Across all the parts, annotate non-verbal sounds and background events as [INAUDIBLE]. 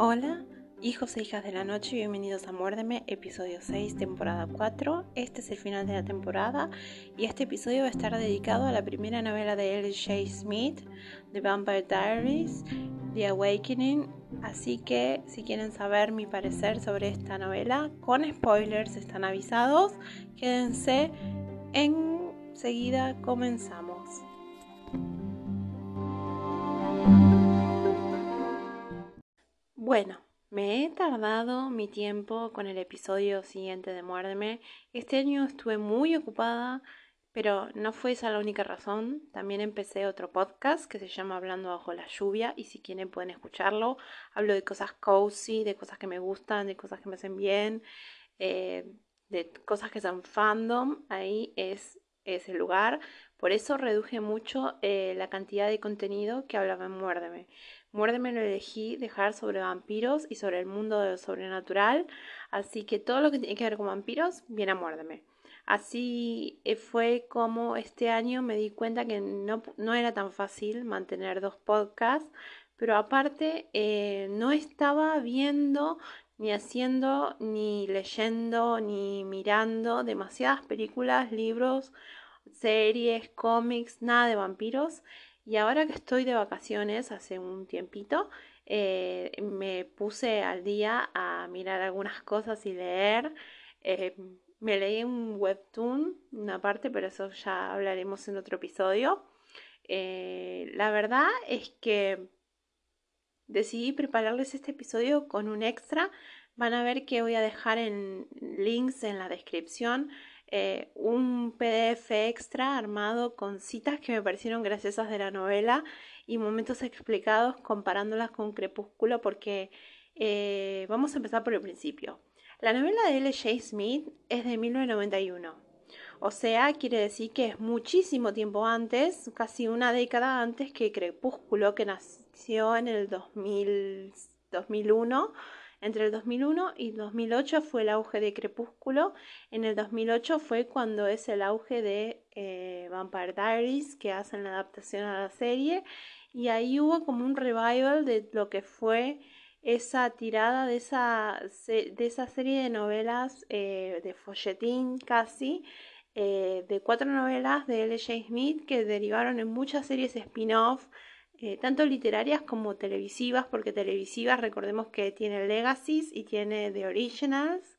Hola, hijos e hijas de la noche, bienvenidos a Muérdeme, episodio 6, temporada 4. Este es el final de la temporada y este episodio va a estar dedicado a la primera novela de L.J. Smith, The Vampire Diaries, The Awakening. Así que si quieren saber mi parecer sobre esta novela, con spoilers están avisados. Quédense, enseguida comenzamos. Bueno, me he tardado mi tiempo con el episodio siguiente de Muérdeme. Este año estuve muy ocupada, pero no fue esa la única razón. También empecé otro podcast que se llama Hablando bajo la lluvia y si quieren pueden escucharlo. Hablo de cosas cozy, de cosas que me gustan, de cosas que me hacen bien, eh, de cosas que son fandom. Ahí es, es el lugar. Por eso reduje mucho eh, la cantidad de contenido que hablaba en Muérdeme. Muérdeme lo elegí dejar sobre vampiros y sobre el mundo de lo sobrenatural, así que todo lo que tiene que ver con vampiros viene a Muérdeme. Así eh, fue como este año me di cuenta que no, no era tan fácil mantener dos podcasts, pero aparte eh, no estaba viendo ni haciendo, ni leyendo, ni mirando demasiadas películas, libros, series, cómics, nada de vampiros. Y ahora que estoy de vacaciones hace un tiempito, eh, me puse al día a mirar algunas cosas y leer. Eh, me leí un webtoon, una parte, pero eso ya hablaremos en otro episodio. Eh, la verdad es que decidí prepararles este episodio con un extra. Van a ver que voy a dejar en links en la descripción eh, un PDF extra armado con citas que me parecieron graciosas de la novela y momentos explicados comparándolas con Crepúsculo porque eh, vamos a empezar por el principio. La novela de L.J. Smith es de 1991. O sea, quiere decir que es muchísimo tiempo antes, casi una década antes que Crepúsculo, que nació en el 2000, 2001 entre el 2001 y 2008 fue el auge de Crepúsculo. En el 2008 fue cuando es el auge de eh, Vampire Diaries, que hacen la adaptación a la serie. Y ahí hubo como un revival de lo que fue esa tirada de esa, de esa serie de novelas eh, de folletín casi, eh, de cuatro novelas de L.J. Smith que derivaron en muchas series spin-off eh, tanto literarias como televisivas, porque televisivas recordemos que tiene Legacies y tiene The Originals.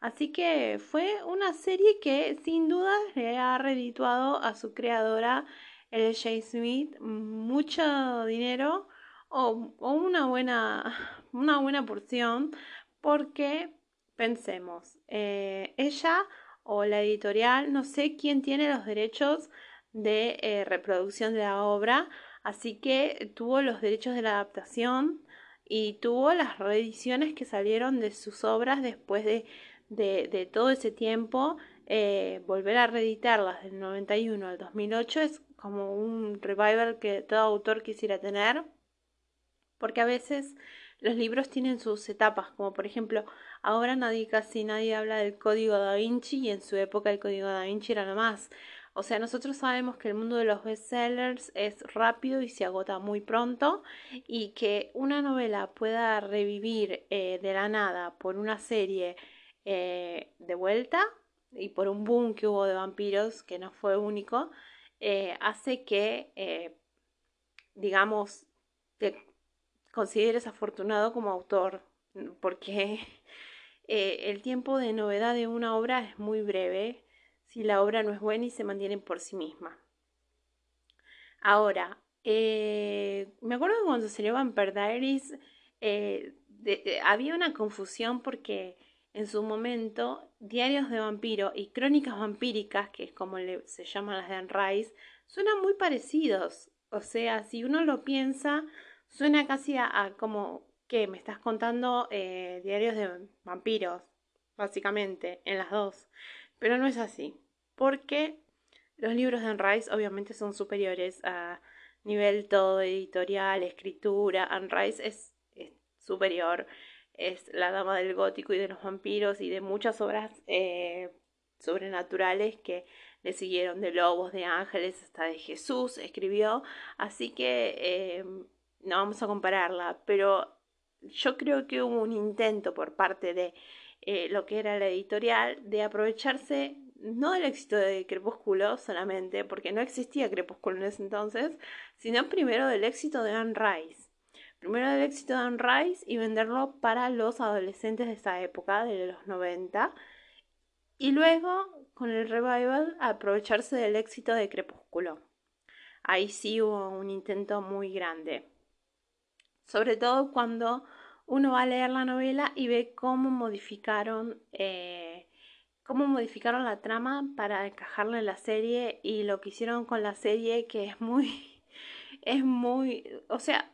Así que fue una serie que sin duda le ha redituado a su creadora, L.J. Smith, mucho dinero o, una, buena, [LAUGHS] una buena porción, porque pensemos, eh, ella o la editorial, no sé quién tiene los derechos de eh, reproducción de la obra, Así que tuvo los derechos de la adaptación y tuvo las reediciones que salieron de sus obras después de, todo ese tiempo. Eh, volver a reeditarlas del 91 al 2008 es como un revival que todo autor quisiera tener, porque a veces los libros tienen sus etapas, como por ejemplo, ahora nadie casi nadie habla del código da Vinci y en su época el código da Vinci era lo más. O sea, nosotros sabemos que el mundo de los bestsellers es rápido y se agota muy pronto y que una novela pueda revivir eh, de la nada por una serie eh, de vuelta y por un boom que hubo de vampiros que no fue único, eh, hace que, digamos, te consideres afortunado como autor porque [LAUGHS] el tiempo de novedad de una obra es muy breve si la obra no es buena y se mantiene por sí misma. Ahora, eh, me acuerdo que cuando salió Vampire Diaries eh, había una confusión porque en su momento Diarios de Vampiro y Crónicas Vampíricas, que es como se llaman las de Anne Rice, suenan muy parecidos. O sea, si uno lo piensa, suena casi a, como que me estás contando eh, Diarios de Vampiros, básicamente, en las dos. Pero no es así porque los libros de Anne Rice obviamente son superiores a nivel todo editorial, escritura. Anne Rice es, superior, es la dama del gótico y de los vampiros y de muchas obras eh, sobrenaturales que le siguieron de lobos, de ángeles, hasta de Jesús escribió. Así que eh, no vamos a compararla, pero yo creo que hubo un intento por parte de eh, lo que era la editorial de aprovecharse no del éxito de Crepúsculo solamente, porque no existía Crepúsculo en ese entonces, sino primero del éxito de Anne Rice. Primero del éxito de Anne Rice y venderlo para los adolescentes de esa época, de los 90. Y luego, con el revival, aprovecharse del éxito de Crepúsculo. Ahí sí hubo un intento muy grande. Sobre todo cuando uno va a leer la novela y ve cómo modificaron eh, cómo modificaron la trama para encajarla en la serie y lo que hicieron con la serie que es muy [LAUGHS] es muy o sea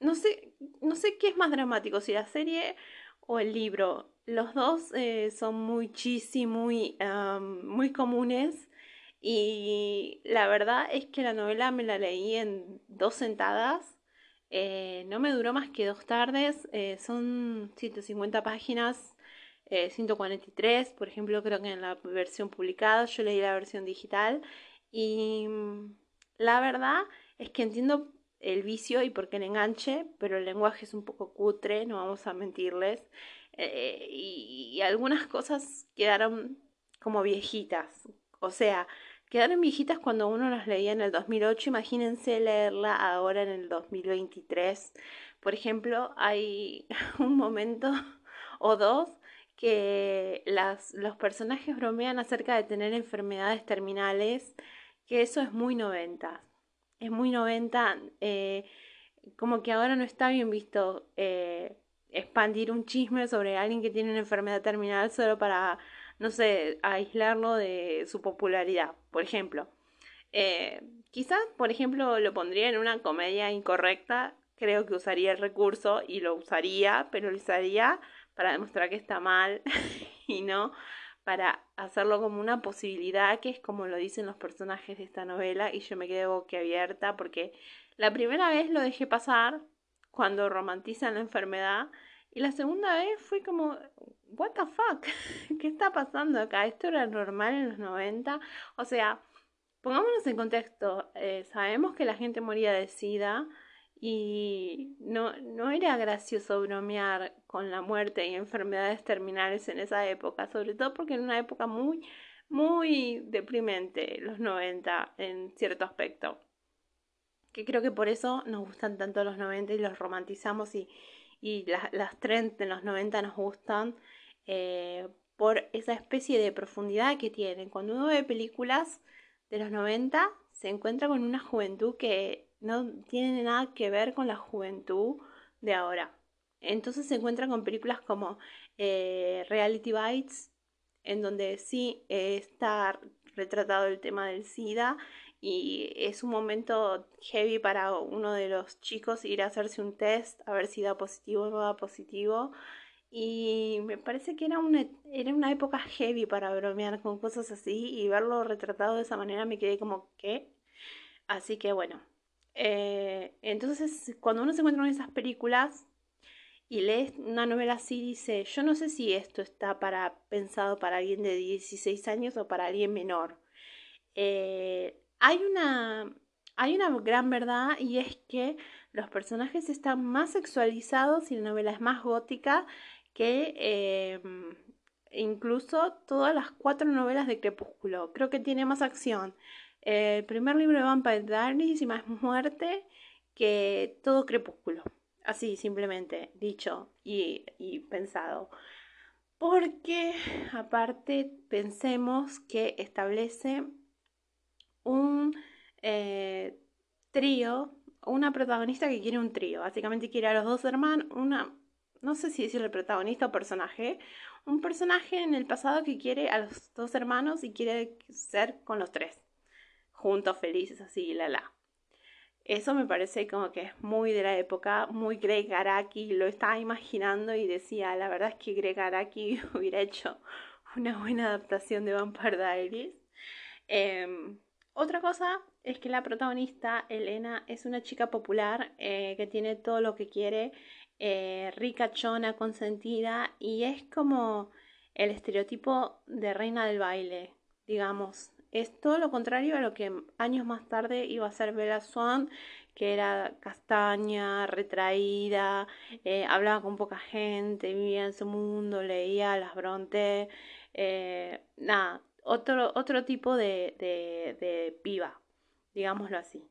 no sé no sé qué es más dramático si la serie o el libro. Los dos eh, son muy cheesy muy muy comunes y la verdad es que la novela me la leí en dos sentadas eh, no me duró más que dos tardes eh, son 150 páginas 143, eh, por ejemplo, creo que en la versión publicada, yo leí la versión digital y mm, la verdad es que entiendo el vicio y por qué el enganche, pero el lenguaje es un poco cutre, no vamos a mentirles, eh, y, y algunas cosas quedaron como viejitas, o sea, quedaron viejitas cuando uno las leía en el 2008, imagínense leerla ahora en el 2023. Por ejemplo, hay [LAUGHS] un momento o dos que las, los personajes bromean acerca de tener enfermedades terminales, que eso es muy 90. Es muy 90, eh, como que ahora no está bien visto eh, expandir un chisme sobre alguien que tiene una enfermedad terminal solo para, no sé, aislarlo de su popularidad, por ejemplo. Eh, quizás, por ejemplo, lo pondría en una comedia incorrecta, creo que usaría el recurso y lo usaría, pero lo usaría para demostrar que está mal [LAUGHS] y no para hacerlo como una posibilidad, que es como lo dicen los personajes de esta novela, y yo me quedé boquiabierta porque la primera vez lo dejé pasar cuando romantizan la enfermedad, y la segunda vez fue como, what the fuck, [LAUGHS] ¿qué está pasando acá? ¿Esto era normal en los 90? O sea, pongámonos en contexto, eh, sabemos que la gente moría de sida, y no, no era gracioso bromear con la muerte y enfermedades terminales en esa época, sobre todo porque en una época muy, muy deprimente, los 90 en cierto aspecto. Que creo que por eso nos gustan tanto los 90 y los romantizamos y, y las, las trends de los 90 nos gustan eh, por esa especie de profundidad que tienen. Cuando uno ve películas de los 90 se encuentra con una juventud que no tiene nada que ver con la juventud de ahora. Entonces se encuentran con películas como eh, Reality Bites, en donde sí está retratado el tema del SIDA y es un momento heavy para uno de los chicos ir a hacerse un test a ver si da positivo o no da positivo. Y me parece que era una, era una época heavy para bromear con cosas así y verlo retratado de esa manera me quedé como que. Así que bueno, eh, entonces, cuando uno se encuentra en esas películas y lee una novela así, dice, yo no sé si esto está para, pensado para alguien de 16 años o para alguien menor. Eh, hay, una, hay una gran verdad y es que los personajes están más sexualizados y la novela es más gótica que eh, incluso todas las cuatro novelas de Crepúsculo. Creo que tiene más acción, el primer libro de Vampire Diaries y más muerte que todo crepúsculo. Así, simplemente, dicho y, pensado. Porque, aparte, pensemos que establece un eh, trío, una protagonista que quiere un trío. Básicamente quiere a los dos hermanos, una, no sé si decirle protagonista o personaje, un personaje en el pasado que quiere a los dos hermanos y quiere ser con los tres juntos, felices, así, la la. Eso me parece como que es muy de la época, muy Greg Araki, lo estaba imaginando y decía, la verdad es que Greg Araki [LAUGHS] hubiera hecho una buena adaptación de Vampire Diaries. Em, otra cosa es que la protagonista, Elena, es una chica popular eh, que tiene todo lo que quiere, eh, rica, chona, consentida y es como el estereotipo de reina del baile, digamos. Es todo lo contrario a lo que años más tarde iba a ser Bella Swan, que era castaña, retraída, eh, hablaba con poca gente, vivía en su mundo, leía las Bronte, eh, nada, otro, otro tipo de, de, de piba, digámoslo así.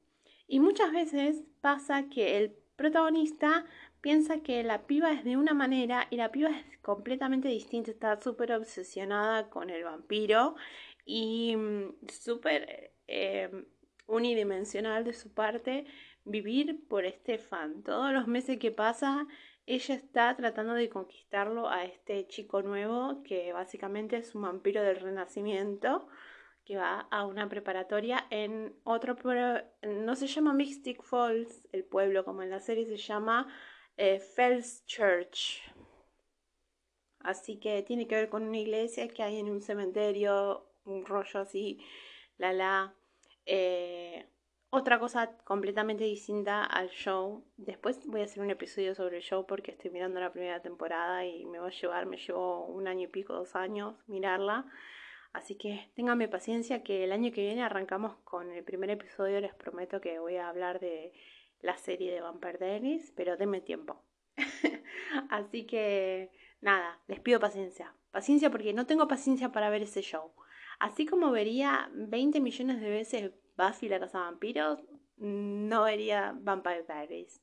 Y muchas veces pasa que el protagonista piensa que la piba es de una manera y la piba es completamente distinta, está súper obsesionada con el vampiro y mm, súper eh, unidimensional de su parte vivir por Estefan. Todos los meses que pasa, ella está tratando de conquistarlo a este chico nuevo que básicamente es un vampiro del renacimiento que va a una preparatoria en otro no se llama Mystic Falls el pueblo como en la serie se llama eh, Fells Church así que tiene que ver con una iglesia que hay en un cementerio un rollo así la la eh, otra cosa completamente distinta al show. Después voy a hacer un episodio sobre el show porque estoy mirando la primera temporada y me va a llevar, me llevó un año y pico, dos años mirarla. Así que ténganme paciencia que el año que viene arrancamos con el primer episodio. Les prometo que voy a hablar de la serie de Vampire Diaries, pero denme tiempo. [LAUGHS] Así que nada, les pido paciencia. Paciencia porque no tengo paciencia para ver ese show. Así como vería 20 millones de veces Buffy la casa vampiros, no vería Vampire Diaries.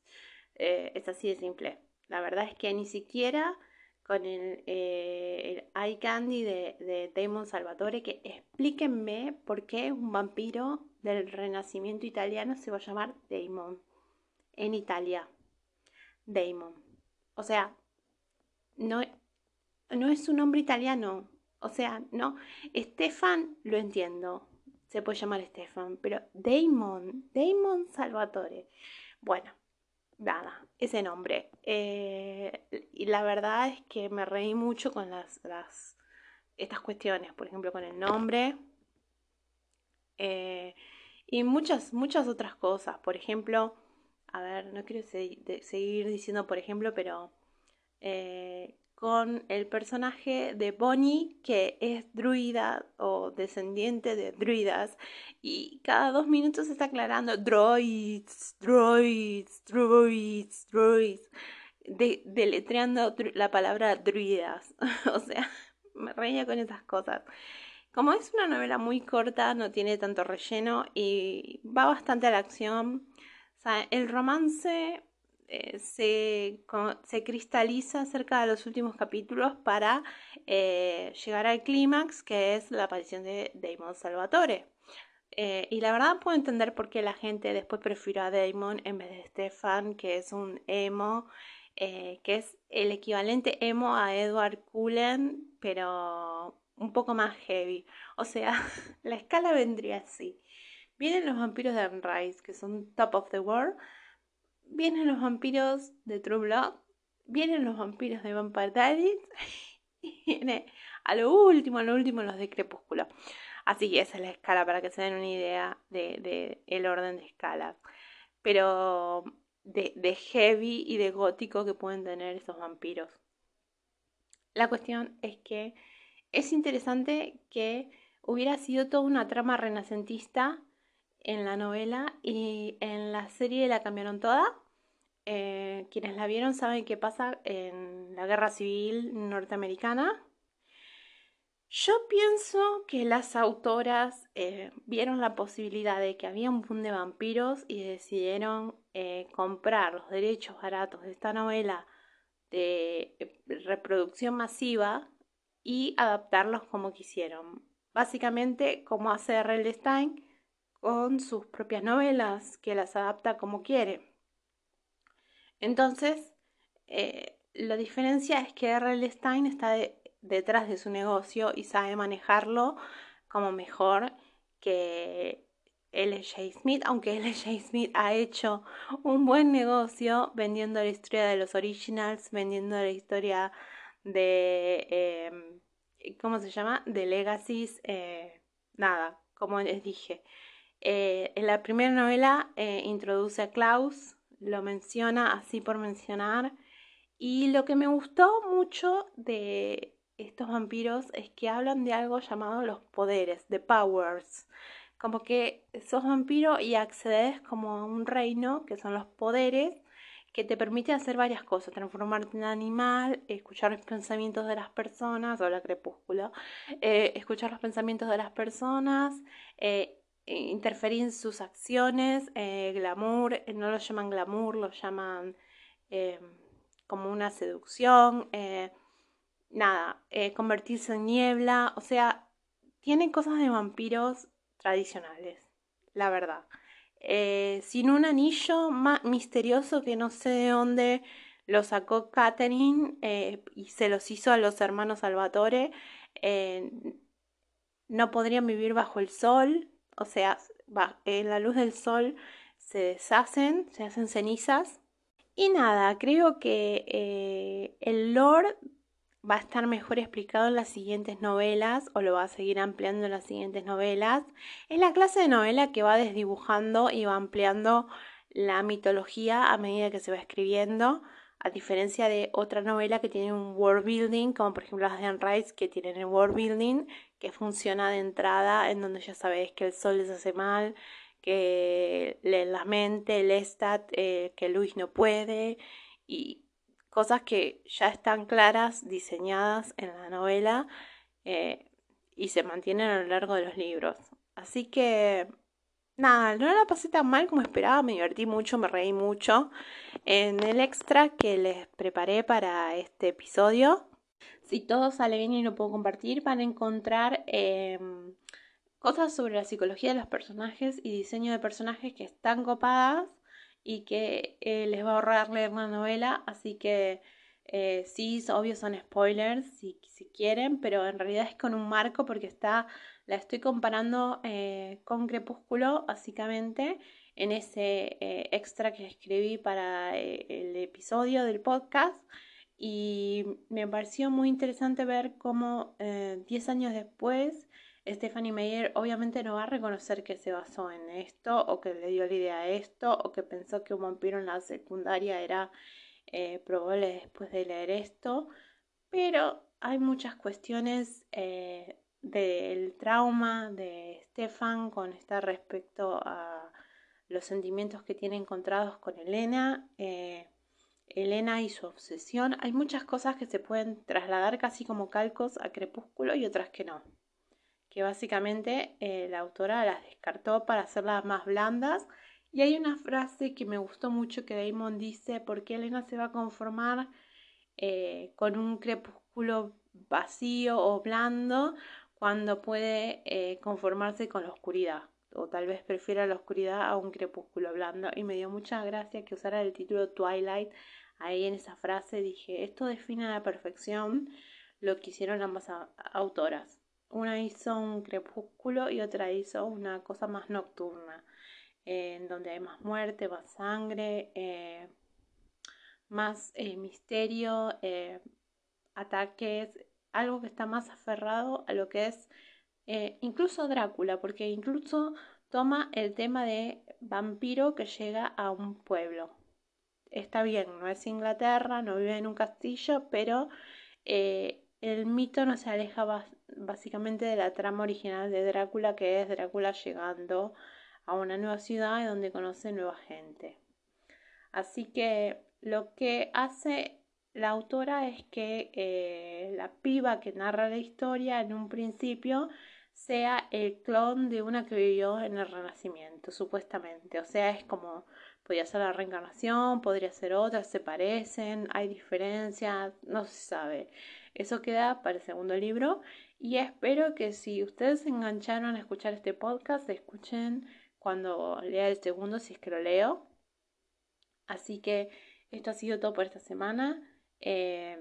Eh, es así de simple. La verdad es que ni siquiera con el, eh, eye candy de, de, Damon Salvatore, que explíquenme por qué un vampiro del renacimiento italiano se va a llamar Damon en Italia. Damon. O sea, no, no es un nombre italiano. O sea, no. Stefan lo entiendo se puede llamar Stefan, pero Damon, Damon Salvatore. Bueno, nada, ese nombre. Eh, y la verdad es que me reí mucho con las, las estas cuestiones, por ejemplo, con el nombre. Eh, y muchas, muchas otras cosas. Por ejemplo, a ver, no quiero seguir diciendo por ejemplo, pero eh, con el personaje de Bonnie, que es druida o descendiente de druidas, y cada dos minutos está aclarando droids, droids, droids, droids, deletreando la palabra druidas. [LAUGHS] o sea, me reía con esas cosas. Como es una novela muy corta, no tiene tanto relleno y va bastante a la acción. O sea, el romance eh, se, cristaliza cerca de los últimos capítulos para eh, llegar al clímax que es la aparición de Damon Salvatore. Eh, y la verdad puedo entender por qué la gente después prefirió a Damon en vez de Stefan, que es un emo, que es el equivalente emo a Edward Cullen, pero un poco más heavy. O sea, [LAUGHS] la escala vendría así. Vienen los vampiros de Anne que son top of the world vienen los vampiros de True Blood, vienen los vampiros de Vampire Diaries [LAUGHS] y viene a lo último, a lo último los de Crepúsculo. Así que esa es la escala para que se den una idea de, el orden de escalas. Pero de, de heavy y de gótico que pueden tener esos vampiros. La cuestión es que es interesante que hubiera sido toda una trama renacentista en la novela y en la serie la cambiaron toda. Eh, quienes la vieron saben qué pasa en la guerra civil norteamericana. Yo pienso que las autoras eh, vieron la posibilidad de que había un boom de vampiros y decidieron eh, comprar los derechos baratos de esta novela de reproducción masiva y adaptarlos como quisieron. Básicamente, como hace R.L. Stein, con sus propias novelas, que las adapta como quiere. Entonces, eh, la diferencia es que R.L. Stein está detrás de su negocio y sabe manejarlo como mejor que L.J. Smith, aunque [LAUGHS] L.J. Smith ha hecho un buen negocio vendiendo la historia de los originals, vendiendo la historia de, em, ¿cómo se llama? De Legacies, eh, nada, como les dije. Eh, en la primera novela introduce a Klaus, lo menciona así por mencionar. Y lo que me gustó mucho de estos vampiros es que hablan de algo llamado los poderes, de powers, como que sos vampiro y accedes como a un reino, que son los poderes, que te permite hacer varias cosas, transformarte en animal, escuchar los pensamientos de las personas, o la crepúsculo, eh, escuchar los pensamientos de las personas, eh, interferir en sus acciones, eh, glamour, no lo llaman glamour, lo llaman como una seducción, nada, convertirse en niebla, o sea, tiene cosas de vampiros tradicionales, la verdad. Eh, sin un anillo más misterioso que no sé de dónde lo sacó Catherine eh, y se los hizo a los hermanos Salvatore. Eh, no podrían vivir bajo el sol, o sea, en la luz del sol se deshacen, se hacen cenizas. Y nada, creo que el Lord va a estar mejor explicado en las siguientes novelas o lo va a seguir ampliando en las siguientes novelas. Es la clase de novela que va desdibujando y va ampliando la mitología a medida que se va escribiendo, a diferencia de otra novela que tiene un world building, como por ejemplo las de Anne Rice, que tienen el world building, que funciona de entrada, en donde ya sabéis que el sol les hace mal, que la mente, el estat, eh, que Luis no puede, y cosas que ya están claras, diseñadas en la novela eh, y se mantienen a lo largo de los libros. Así que, nada, no la pasé tan mal como esperaba, me divertí mucho, me reí mucho. En el extra que les preparé para este episodio, si todo sale bien y lo puedo compartir, van a encontrar em, cosas sobre la psicología de los personajes y diseño de personajes que están copadas y que eh, les va a ahorrar leer la novela, así que eh, sí, obvio son spoilers si, si, quieren, pero en realidad es con un marco porque está, la estoy comparando eh, con Crepúsculo, básicamente, en ese extra que escribí para el episodio del podcast. Y me pareció muy interesante ver cómo 10 años después Stephanie Meyer obviamente no va a reconocer que se basó en esto o que le dio la idea a esto o que pensó que un vampiro en la secundaria era eh, probable después de leer esto, pero hay muchas cuestiones eh, del trauma de Stefan con este respecto a los sentimientos que tiene encontrados con Elena. Eh, Elena y su obsesión. Hay muchas cosas que se pueden trasladar casi como calcos a Crepúsculo y otras que no que básicamente eh, la autora las descartó para hacerlas más blandas. Y hay una frase que me gustó mucho que Damon dice, ¿por qué Elena se va a conformar eh, con un crepúsculo vacío o blando cuando puede eh, conformarse con la oscuridad? O tal vez prefiera la oscuridad a un crepúsculo blando. Y me dio mucha gracia que usara el título Twilight ahí en esa frase. Dije, esto define a la perfección lo que hicieron ambas autoras. Una hizo un crepúsculo y otra hizo una cosa más nocturna, en donde hay más muerte, más sangre, eh, más eh, misterio, ataques, algo que está más aferrado a lo que es incluso Drácula, porque incluso toma el tema de vampiro que llega a un pueblo. Está bien, no es Inglaterra, no vive en un castillo, pero el mito no se aleja básicamente de la trama original de Drácula, que es Drácula llegando a una nueva ciudad donde conoce nueva gente. Así que lo que hace la autora es que eh, la piba que narra la historia en un principio sea el clon de una que vivió en el Renacimiento, supuestamente. O sea, es como, podría ser la reencarnación, podría ser otra, se parecen, hay diferencias, no se sabe. Eso queda para el segundo libro y espero que si ustedes se engancharon a escuchar este podcast, escuchen cuando lea el segundo, si es que lo leo. Así que esto ha sido todo por esta semana. Eh,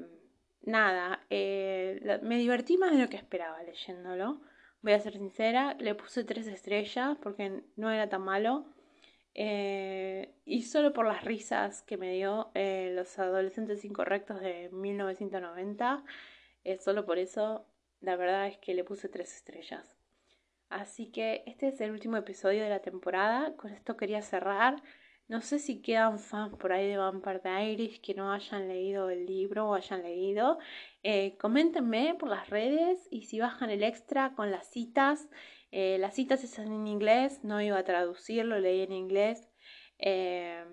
nada, eh, me divertí más de lo que esperaba leyéndolo. Voy a ser sincera, le puse tres estrellas porque no era tan malo. Eh, y solo por las risas que me dio eh, Los Adolescentes Incorrectos de 1990, eh, solo por eso, la verdad es que le puse tres estrellas. Así que este es el último episodio de la temporada. Con esto quería cerrar. No sé si quedan fans por ahí de Vampire Diaries que no hayan leído el libro o hayan leído. coméntenme por las redes y si bajan el extra con las citas Eh, las citas están en inglés, no iba a traducirlo, leí en inglés. Eh,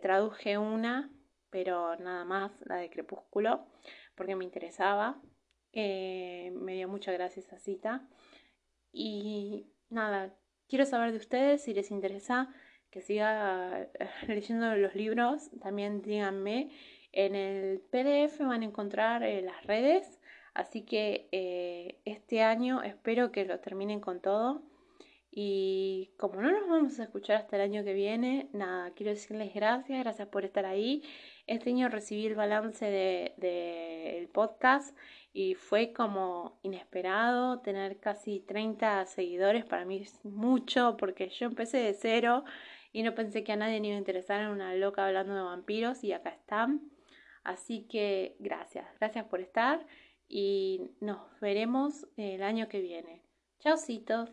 traduje una, pero nada más, la de Crepúsculo, porque me interesaba. Eh, me dio mucha gracia esa cita. Y nada, quiero saber de ustedes si les interesa que siga [LAUGHS] leyendo los libros. También díganme. En el PDF van a encontrar las redes Así que eh, este año espero que lo terminen con todo. Y como no nos vamos a escuchar hasta el año que viene, nada, quiero decirles gracias, gracias por estar ahí. Este año recibí el balance del de, podcast y fue como inesperado tener casi 30 seguidores. Para mí es mucho porque yo empecé de cero y no pensé que a nadie le iba a interesar en una loca hablando de vampiros y acá están. Así que gracias, gracias por estar y nos veremos el año que viene. Chaucitos.